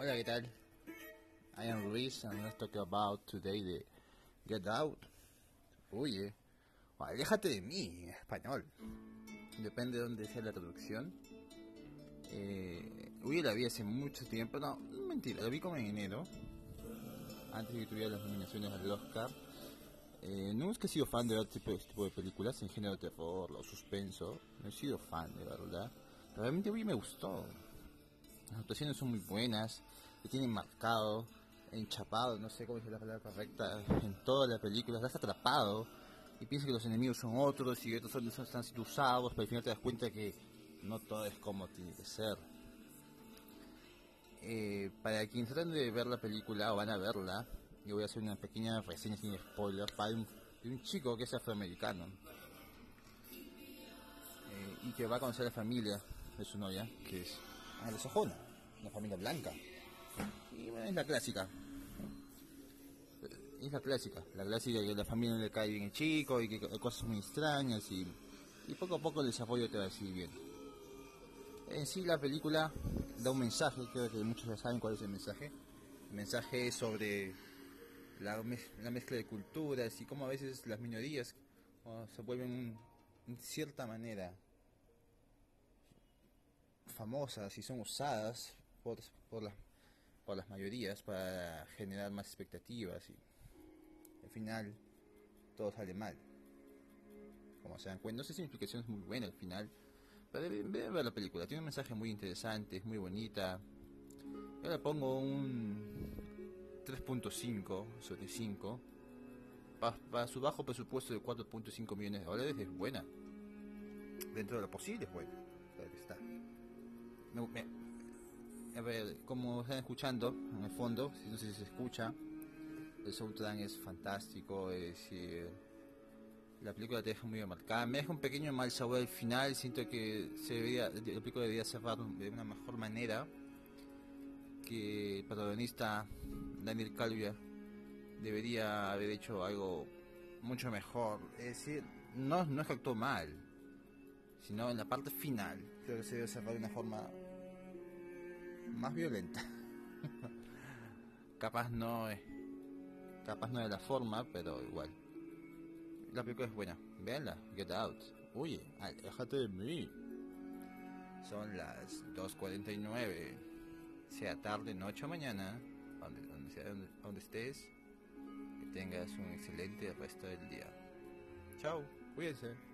Hola, ¿qué tal? I am Luis and let's talk about today the Get Out. Oye, aléjate de mí, en español. Depende de dónde sea la traducción. Eh, la vi hace mucho tiempo. No, mentira, la vi como en enero. Antes de que tuviera las nominaciones al Oscar. Eh, no es que he sido fan de ver tipo, este tipo de películas en género terror o suspenso. No he sido fan, de verdad. Realmente hoy me gustó. Las actuaciones son muy buenas. Te tienen marcado, enchapado, no sé cómo es la palabra correcta, en toda la película. Estás atrapado y piensas que los enemigos son otros y otros son, están siendo usados, pero al final te das cuenta que no todo es como tiene que ser. Eh, para quienes tratan de ver la película o van a verla, yo voy a hacer una pequeña reseña sin spoilers para un, de un chico que es afroamericano eh, y que va a conocer a la familia de su novia, que es anglosajona, una familia blanca. Y bueno, es la clásica. Es la clásica, la clásica que a la familia le cae bien el chico y que hay cosas muy extrañas y, y poco a poco el desarrollo te va a seguir bien. En sí la película da un mensaje, creo que muchos ya saben cuál es el mensaje. El mensaje es sobre la, la mezcla de culturas y cómo a veces las minorías se vuelven en cierta manera famosas y son usadas por, por, las, por las mayorías para generar más expectativas y al final todo sale mal. Como se dan cuenta, no sé si la explicación es muy buena al final, pero deben, ver la película, tiene un mensaje muy interesante, es muy bonita. Yo le pongo un 3.5 sobre 5. Para, su bajo presupuesto de 4.5 millones de dólares es buena. Dentro de lo posible es buena. está. A ver, como están escuchando en el fondo, si no sé si se escucha, el soundtrack es fantástico, es decir, la película te deja muy marcada. Me deja un pequeño mal sabor al final, siento que se debería, la película debería cerrar de una mejor manera. Que el protagonista, Daniel Calvia, debería haber hecho algo mucho mejor. Es decir, no, no es que actuó mal, sino en la parte final. Creo que se debe cerrar de una forma más violenta. capaz no es, capaz no de la forma, pero igual. La película es buena, véanla, Get Out. Oye, déjate de mí. Son las 2.49, sea tarde, noche o mañana, donde, donde, sea, donde estés, que tengas un excelente resto del día. Chao, cuídense.